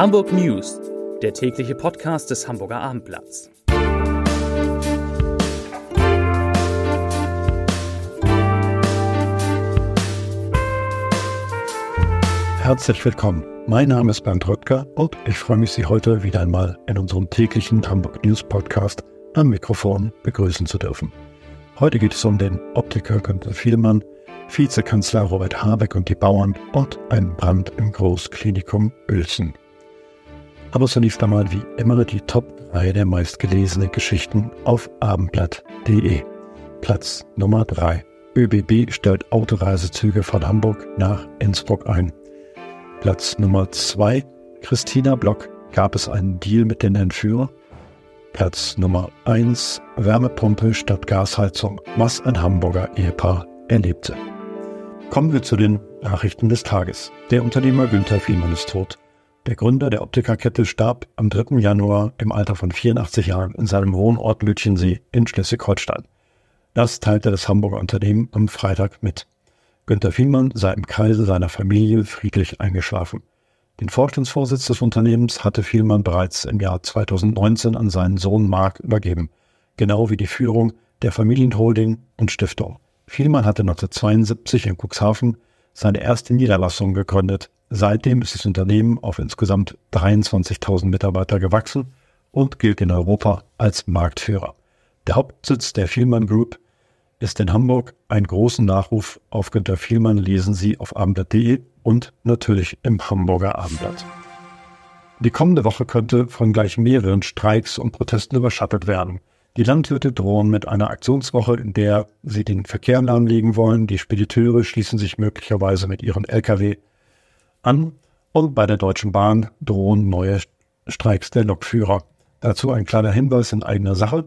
Hamburg News, der tägliche Podcast des Hamburger Abendblatts. Herzlich willkommen. Mein Name ist Bernd Röttger und ich freue mich, Sie heute wieder einmal in unserem täglichen Hamburg News Podcast am Mikrofon begrüßen zu dürfen. Heute geht es um den Optiker Günter Vielmann, Vizekanzler Robert Habeck und die Bauern und einen Brand im Großklinikum Uelzen. Aber zunächst einmal wie immer die Top 3 der meistgelesenen Geschichten auf abendblatt.de. Platz Nummer 3. ÖBB stellt Autoreisezüge von Hamburg nach Innsbruck ein. Platz Nummer 2. Christina Block gab es einen Deal mit den Entführern. Platz Nummer 1. Wärmepumpe statt Gasheizung, was ein Hamburger Ehepaar erlebte. Kommen wir zu den Nachrichten des Tages. Der Unternehmer Günther Fiemann ist tot. Der Gründer der Optikerkette starb am 3. Januar im Alter von 84 Jahren in seinem Wohnort Lütchensee in Schleswig-Holstein. Das teilte das Hamburger Unternehmen am Freitag mit. Günter Vielmann sei im Kreise seiner Familie friedlich eingeschlafen. Den Vorstandsvorsitz des Unternehmens hatte Vielmann bereits im Jahr 2019 an seinen Sohn Mark übergeben, genau wie die Führung der Familienholding und Stiftung. Vielmann hatte 1972 in Cuxhaven seine erste Niederlassung gegründet Seitdem ist das Unternehmen auf insgesamt 23.000 Mitarbeiter gewachsen und gilt in Europa als Marktführer. Der Hauptsitz der Vielmann Group ist in Hamburg. Einen großen Nachruf auf Günter Vielmann lesen Sie auf abendblatt.de und natürlich im Hamburger Abendblatt. Die kommende Woche könnte von gleich mehreren Streiks und Protesten überschattet werden. Die Landwirte drohen mit einer Aktionswoche, in der sie den Verkehr lahmlegen wollen. Die Spediteure schließen sich möglicherweise mit ihren Lkw an und bei der Deutschen Bahn drohen neue Streiks der Lokführer. Dazu ein kleiner Hinweis in eigener Sache.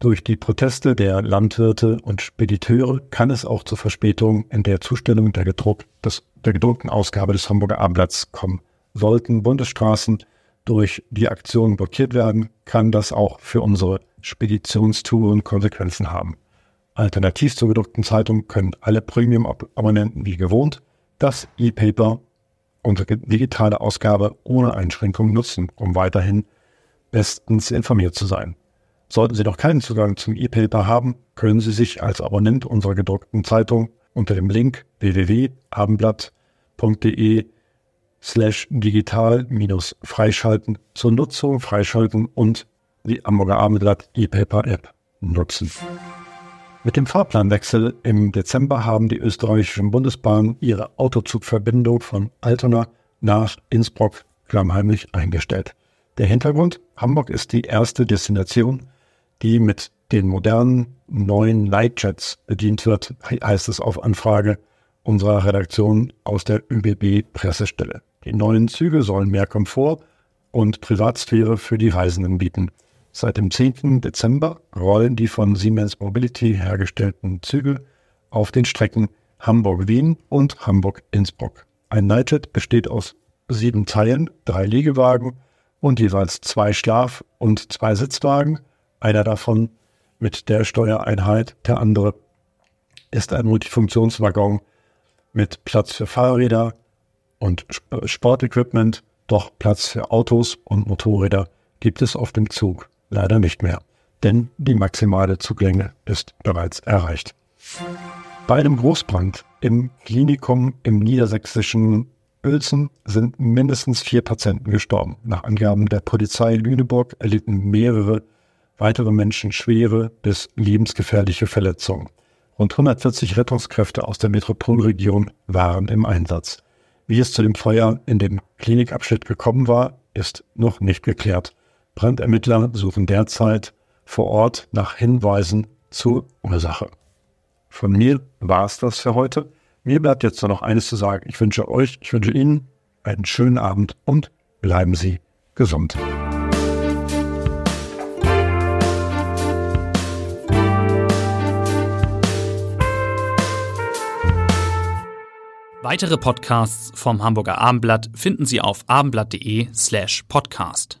Durch die Proteste der Landwirte und Spediteure kann es auch zur Verspätung in der Zustellung der, gedruck, des, der gedruckten Ausgabe des Hamburger Abendblatts kommen. Sollten Bundesstraßen durch die Aktion blockiert werden, kann das auch für unsere Speditionstouren Konsequenzen haben. Alternativ zur gedruckten Zeitung können alle Premium-Abonnenten wie gewohnt das E-Paper unsere digitale Ausgabe ohne Einschränkung nutzen, um weiterhin bestens informiert zu sein. Sollten Sie noch keinen Zugang zum E-Paper haben, können Sie sich als Abonnent unserer gedruckten Zeitung unter dem Link www.abendblatt.de slash digital minus freischalten zur Nutzung freischalten und die Hamburger Abendblatt E-Paper App nutzen. Mit dem Fahrplanwechsel im Dezember haben die österreichischen Bundesbahnen ihre Autozugverbindung von Altona nach Innsbruck klammheimlich eingestellt. Der Hintergrund, Hamburg ist die erste Destination, die mit den modernen neuen Lightjets bedient wird, heißt es auf Anfrage unserer Redaktion aus der ÖBB Pressestelle. Die neuen Züge sollen mehr Komfort und Privatsphäre für die Reisenden bieten. Seit dem 10. Dezember rollen die von Siemens Mobility hergestellten Züge auf den Strecken Hamburg-Wien und Hamburg-Innsbruck. Ein Nightjet besteht aus sieben Teilen, drei Liegewagen und jeweils zwei Schlaf- und zwei Sitzwagen. Einer davon mit der Steuereinheit, der andere ist ein Multifunktionswaggon mit Platz für Fahrräder und Sportequipment, doch Platz für Autos und Motorräder gibt es auf dem Zug leider nicht mehr, denn die maximale Zuglänge ist bereits erreicht. Bei einem Großbrand im Klinikum im niedersächsischen Uelzen sind mindestens vier Patienten gestorben. Nach Angaben der Polizei Lüneburg erlitten mehrere weitere Menschen schwere bis lebensgefährliche Verletzungen. Rund 140 Rettungskräfte aus der Metropolregion waren im Einsatz. Wie es zu dem Feuer in dem Klinikabschnitt gekommen war, ist noch nicht geklärt. Brandermittler suchen derzeit vor Ort nach Hinweisen zur Ursache. Von mir war es das für heute. Mir bleibt jetzt nur noch eines zu sagen. Ich wünsche euch, ich wünsche Ihnen einen schönen Abend und bleiben Sie gesund. Weitere Podcasts vom Hamburger Abendblatt finden Sie auf abendblatt.de slash podcast.